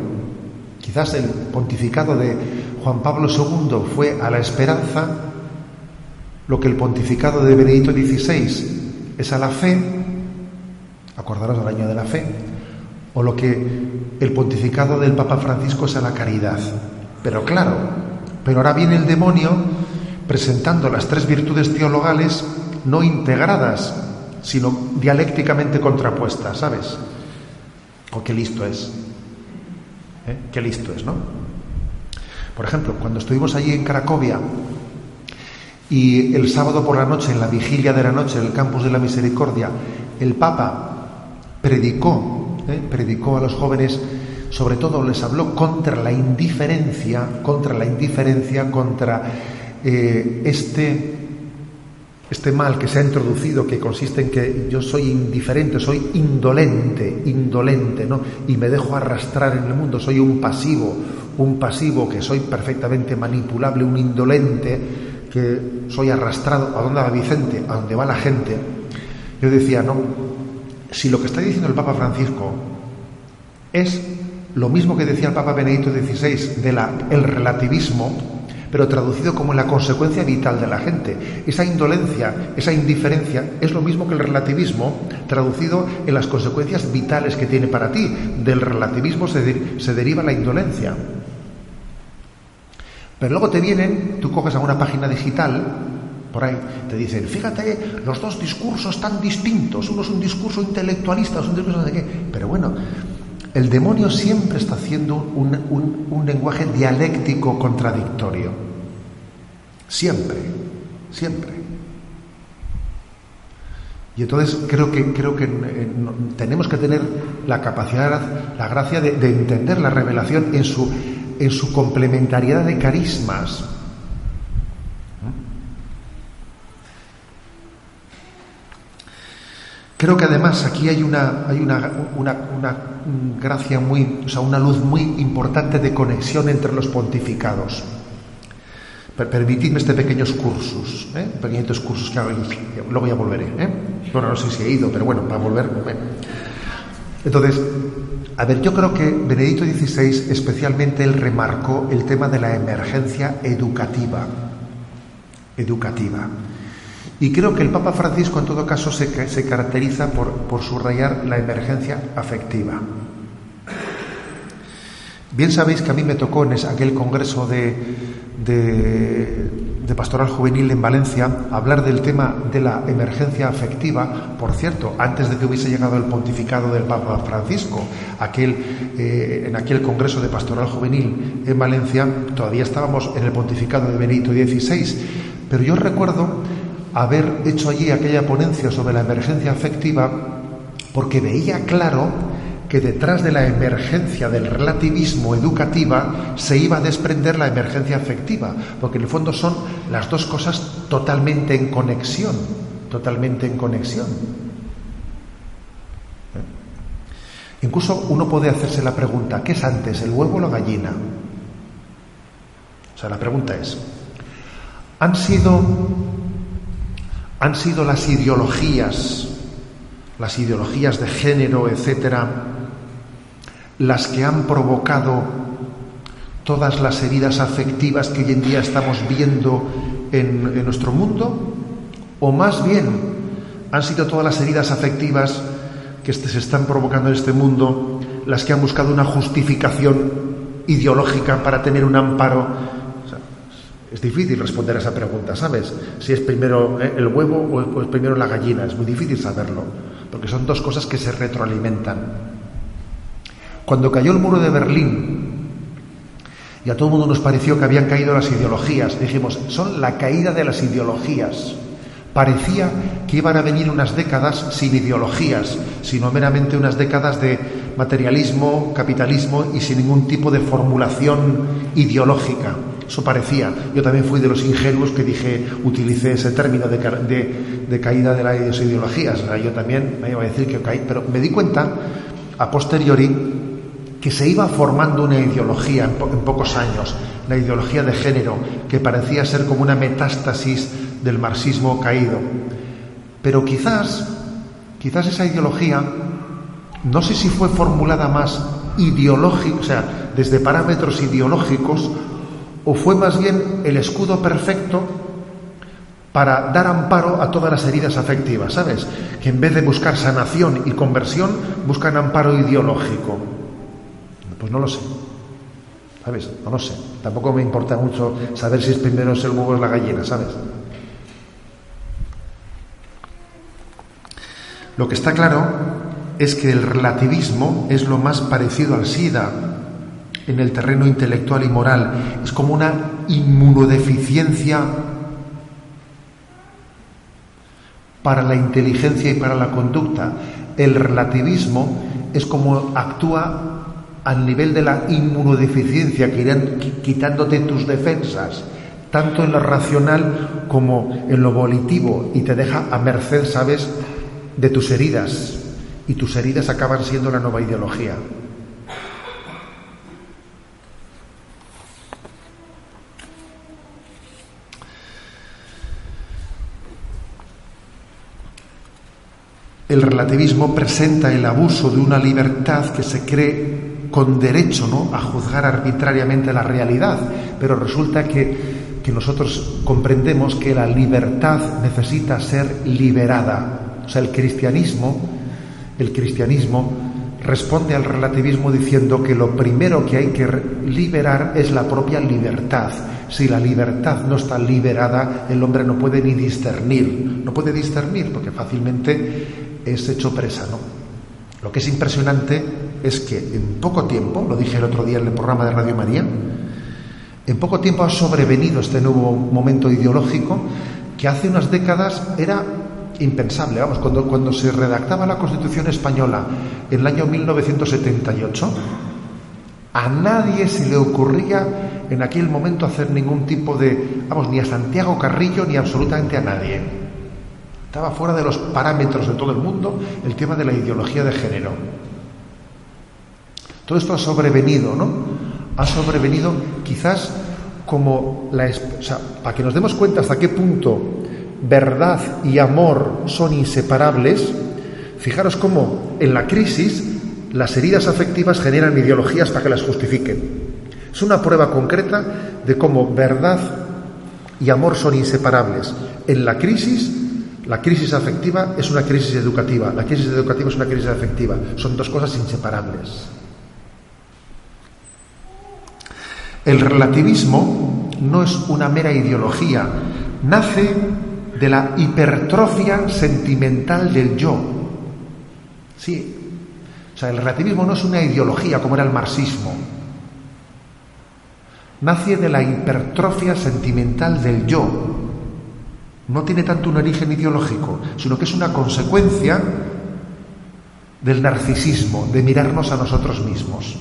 Quizás el pontificado de Juan Pablo II fue a la esperanza lo que el pontificado de Benedicto XVI es a la fe, acordaros del año de la fe, o lo que el pontificado del Papa Francisco es a la caridad. Pero claro, pero ahora viene el demonio presentando las tres virtudes teologales no integradas, sino dialécticamente contrapuestas, ¿sabes? O oh, qué listo es. ¿Eh? Qué listo es, ¿no? Por ejemplo, cuando estuvimos allí en Cracovia y el sábado por la noche, en la vigilia de la noche, en el campus de la misericordia, el Papa predicó, ¿eh? predicó a los jóvenes, sobre todo les habló contra la indiferencia, contra la indiferencia, contra eh, este, este mal que se ha introducido, que consiste en que yo soy indiferente, soy indolente, indolente, ¿no? Y me dejo arrastrar en el mundo, soy un pasivo, un pasivo que soy perfectamente manipulable, un indolente, que soy arrastrado. ¿A dónde va Vicente? A dónde va la gente. Yo decía, no, si lo que está diciendo el Papa Francisco es lo mismo que decía el Papa Benedicto XVI de la, el relativismo, pero traducido como la consecuencia vital de la gente. Esa indolencia, esa indiferencia, es lo mismo que el relativismo, traducido en las consecuencias vitales que tiene para ti. Del relativismo se, se deriva la indolencia. Pero luego te vienen, tú coges a una página digital, por ahí, te dicen, fíjate, los dos discursos tan distintos, uno es un discurso intelectualista, es un discurso de qué. Pero bueno, el demonio siempre está haciendo un, lenguaje dialéctico contradictorio. Siempre, siempre. Y entonces creo que, creo que eh, tenemos que tener la capacidad, la gracia de, de, entender la revelación en su complementariedad de carismas. Creo que además aquí hay una, hay una, una, una, gracia muy, o sea, una luz muy importante de conexión entre los pontificados. Permitidme este pequeños cursos, ¿eh? pequeñitos cursos que hago luego ya volveré. ¿eh? Bueno, no sé si he ido, pero bueno, para volver. Entonces, a ver, yo creo que Benedicto XVI especialmente él remarcó el tema de la emergencia educativa. Educativa. Y creo que el Papa Francisco en todo caso se, se caracteriza por, por subrayar la emergencia afectiva. Bien sabéis que a mí me tocó en aquel congreso de, de, pastoral juvenil en Valencia hablar del tema de la emergencia afectiva. Por cierto, antes de que hubiese llegado el pontificado del Papa Francisco, aquel, eh, en aquel congreso de pastoral juvenil en Valencia, todavía estábamos en el pontificado de Benito XVI. Pero yo recuerdo haber hecho allí aquella ponencia sobre la emergencia afectiva porque veía claro que detrás de la emergencia del relativismo educativa se iba a desprender la emergencia afectiva, porque en el fondo son las dos cosas totalmente en conexión, totalmente en conexión. ¿Eh? Incluso uno puede hacerse la pregunta, ¿qué es antes, el huevo o la gallina? O sea, la pregunta es, ¿han sido han sido las ideologías, las ideologías de género, etcétera, las que han provocado todas las heridas afectivas que hoy en día estamos viendo en, en nuestro mundo? ¿O más bien han sido todas las heridas afectivas que se están provocando en este mundo las que han buscado una justificación ideológica para tener un amparo es difícil responder a esa pregunta, ¿sabes? Si es primero eh, el huevo o es primero la gallina. Es muy difícil saberlo, porque son dos cosas que se retroalimentan. Cuando cayó el muro de Berlín y a todo el mundo nos pareció que habían caído las ideologías, dijimos, son la caída de las ideologías. Parecía que iban a venir unas décadas sin ideologías, sino meramente unas décadas de materialismo, capitalismo y sin ningún tipo de formulación ideológica. Eso parecía. Yo también fui de los ingenuos que dije, utilicé ese término de, caída de las ideologías. yo también me iba a decir que caí, pero me di cuenta a posteriori que se iba formando una ideología en, en, pocos años, la ideología de género, que parecía ser como una metástasis del marxismo caído. Pero quizás, quizás esa ideología, no sé si fue formulada más ideológica, o sea, desde parámetros ideológicos ¿O fue más bien el escudo perfecto para dar amparo a todas las heridas afectivas, ¿sabes? Que en vez de buscar sanación y conversión, buscan amparo ideológico. Pues no lo sé. ¿Sabes? No lo sé. Tampoco me importa mucho saber si es primero el huevo o la gallina, ¿sabes? Lo que está claro es que el relativismo es lo más parecido al SIDA, en el terreno intelectual y moral. Es como una inmunodeficiencia para la inteligencia y para la conducta. El relativismo es como actúa al nivel de la inmunodeficiencia, quitándote tus defensas, tanto en lo racional como en lo volitivo, y te deja a merced, ¿sabes?, de tus heridas. Y tus heridas acaban siendo la nueva ideología. El relativismo presenta el abuso de una libertad que se cree con derecho ¿no? a juzgar arbitrariamente la realidad, pero resulta que, que nosotros comprendemos que la libertad necesita ser liberada. O sea, el cristianismo, el cristianismo responde al relativismo diciendo que lo primero que hay que liberar es la propia libertad. Si la libertad no está liberada, el hombre no puede ni discernir. No puede discernir porque fácilmente es hecho presa, ¿no? Lo que es impresionante es que en poco tiempo, lo dije el otro día en el programa de Radio María, en poco tiempo ha sobrevenido este nuevo momento ideológico que hace unas décadas era impensable. Vamos, cuando, cuando se redactaba la Constitución española en el año 1978, a nadie se le ocurría en aquel momento hacer ningún tipo de, vamos, ni a Santiago Carrillo ni absolutamente a nadie. Estaba fuera de los parámetros de todo el mundo el tema de la ideología de género. Todo esto ha sobrevenido, ¿no? Ha sobrevenido quizás como la... O sea, para que nos demos cuenta hasta qué punto verdad y amor son inseparables, fijaros cómo en la crisis las heridas afectivas generan ideologías para que las justifiquen. Es una prueba concreta de cómo verdad y amor son inseparables. En la crisis la crisis afectiva es una crisis educativa, la crisis educativa es una crisis afectiva, son dos cosas inseparables. El relativismo no es una mera ideología, nace de la hipertrofia sentimental del yo. Sí, o sea, el relativismo no es una ideología como era el marxismo. Nace de la hipertrofia sentimental del yo, no tiene tanto un origen ideológico, sino que es una consecuencia del narcisismo, de mirarnos a nosotros mismos.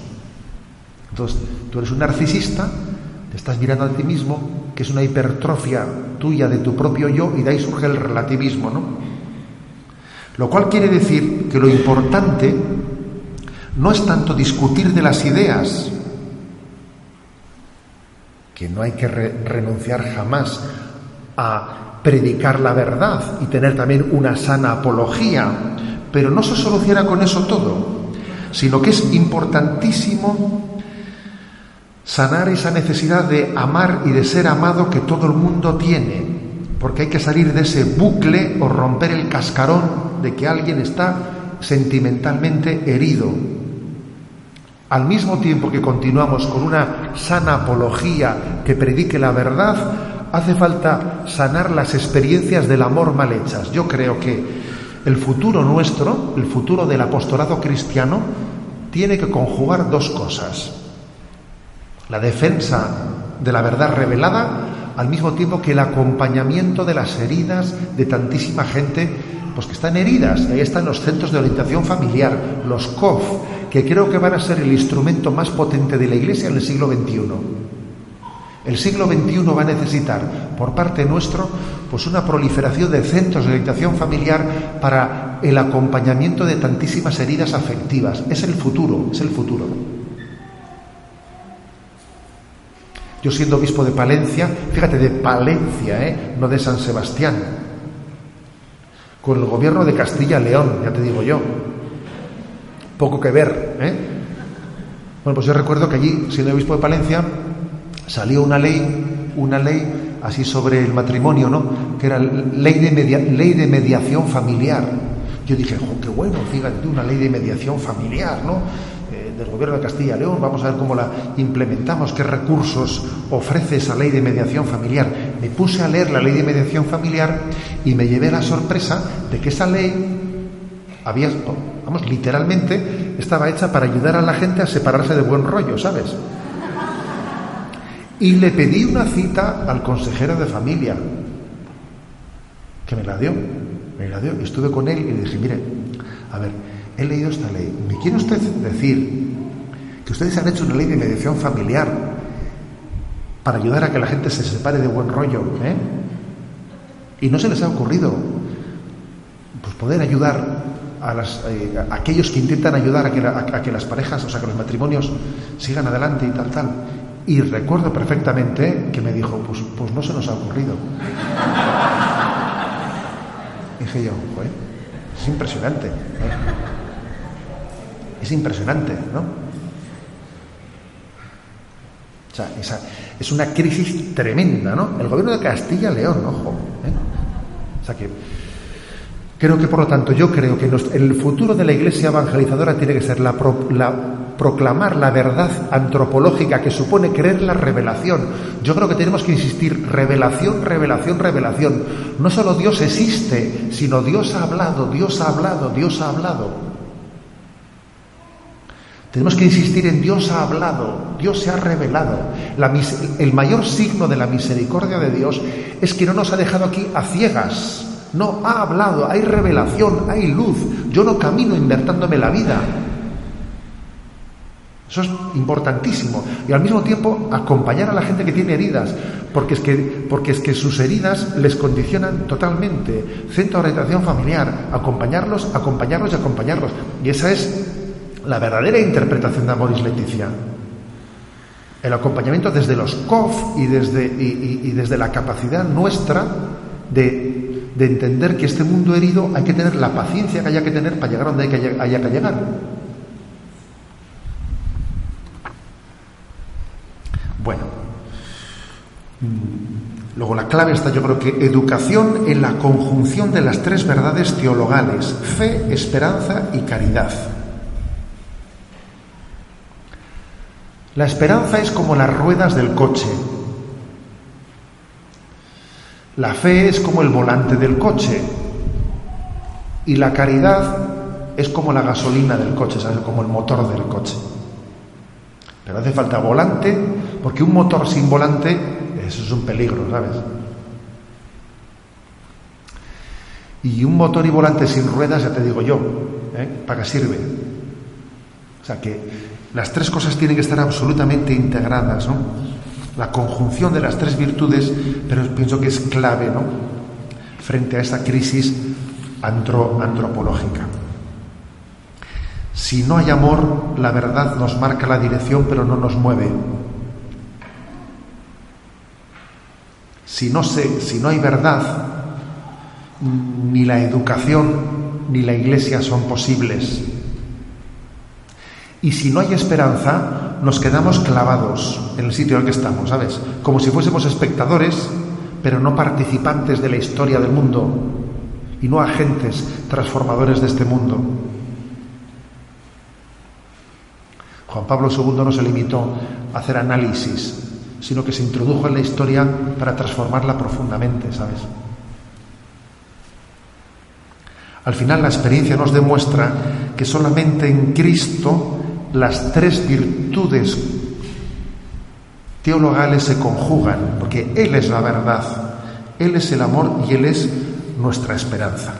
Entonces, tú eres un narcisista, te estás mirando a ti mismo, que es una hipertrofia tuya de tu propio yo, y de ahí surge el relativismo, ¿no? Lo cual quiere decir que lo importante no es tanto discutir de las ideas, que no hay que renunciar jamás a predicar la verdad y tener también una sana apología, pero no se soluciona con eso todo, sino que es importantísimo sanar esa necesidad de amar y de ser amado que todo el mundo tiene, porque hay que salir de ese bucle o romper el cascarón de que alguien está sentimentalmente herido. Al mismo tiempo que continuamos con una sana apología que predique la verdad, hace falta sanar las experiencias del amor mal hechas. Yo creo que el futuro nuestro, el futuro del apostolado cristiano, tiene que conjugar dos cosas. La defensa de la verdad revelada al mismo tiempo que el acompañamiento de las heridas de tantísima gente pues que están heridas. Ahí están los centros de orientación familiar, los COF, que creo que van a ser el instrumento más potente de la Iglesia en el siglo XXI. El siglo XXI va a necesitar por parte nuestro pues una proliferación de centros de orientación familiar para el acompañamiento de tantísimas heridas afectivas. Es el futuro, es el futuro. Yo siendo obispo de Palencia, fíjate, de Palencia, ¿eh? no de San Sebastián, con el gobierno de Castilla-León, ya te digo yo, poco que ver. ¿eh? Bueno, pues yo recuerdo que allí, siendo obispo de Palencia, salió una ley, una ley así sobre el matrimonio, ¿no? Que era ley de, mediación familiar. Yo dije, qué bueno, fíjate, una ley de mediación familiar, ¿no? Eh, del gobierno de Castilla y León, vamos a ver cómo la implementamos, qué recursos ofrece esa ley de mediación familiar. Me puse a leer la ley de mediación familiar y me llevé la sorpresa de que esa ley había, vamos, literalmente estaba hecha para ayudar a la gente a separarse de buen rollo, ¿sabes? Y le pedí una cita al consejero de familia, que me la dio, me la dio, estuve con él y le dije, mire, a ver, he leído esta ley, ¿me quiere usted decir que ustedes han hecho una ley de mediación familiar para ayudar a que la gente se separe de buen rollo. ¿eh? Y no se les ha ocurrido pues, poder ayudar a, eh, aquellos que intentan ayudar a que, a que las parejas, o sea, que los matrimonios sigan adelante y tal, tal. Y recuerdo perfectamente que me dijo, pues, pues no se nos ha ocurrido. Dije yo, es impresionante. Es impresionante, ¿no? O sea, esa, es una crisis tremenda, ¿no? El gobierno de Castilla León, ojo. ¿eh? O sea que creo que por lo tanto yo creo que el futuro de la Iglesia evangelizadora tiene que ser la, la proclamar la verdad antropológica que supone creer la revelación. Yo creo que tenemos que insistir, revelación, revelación, revelación. No solo Dios existe, sino Dios ha hablado, Dios ha hablado, Dios ha hablado. Tenemos que insistir en Dios ha hablado, Dios se ha revelado. el mayor signo de la misericordia de Dios es que no nos ha dejado aquí a ciegas. No, ha hablado, hay revelación, hay luz. Yo no camino invertándome la vida. Eso es importantísimo. Y al mismo tiempo acompañar a la gente que tiene heridas, porque es que, porque es que sus heridas les condicionan totalmente. Centro de orientación familiar, acompañarlos, acompañarlos y acompañarlos. Y esa es la verdadera interpretación de Amoris Leticia. El acompañamiento desde los COF y desde, y, desde la capacidad nuestra de, de, entender que este mundo herido hay que tener la paciencia que haya que tener para llegar donde haya que llegar. Bueno, mm, luego la clave está yo creo que educación en la conjunción de las tres verdades teologales, fe, esperanza y caridad. La esperanza es como las ruedas del coche. La fe es como el volante del coche. Y la caridad es como la gasolina del coche, ¿sabes? Como el motor del coche. Pero hace falta volante, porque un motor sin volante, eso es un peligro, ¿sabes? Y un motor y volante sin ruedas, ya te digo yo, ¿eh? ¿para qué sirve? O sea que las tres cosas tienen que estar absolutamente integradas, ¿no? La conjunción de las tres virtudes, pero pienso que es clave, ¿no? Frente a esa crisis antropológica. Si no hay amor, la verdad nos marca la dirección, pero no nos mueve. Si no, hay verdad, ni la educación ni la iglesia son posibles. Y si no hay esperanza, nos quedamos clavados en el sitio en el que estamos, ¿sabes? Como si fuésemos espectadores, pero no participantes de la historia del mundo y no agentes transformadores de este mundo. Juan Pablo II no se limitó a hacer análisis, sino que se introdujo en la historia para transformarla profundamente, ¿sabes? Al final la experiencia nos demuestra que solamente en Cristo las tres virtudes teologales se conjugan, porque Él es la verdad, Él es el amor y Él es nuestra esperanza.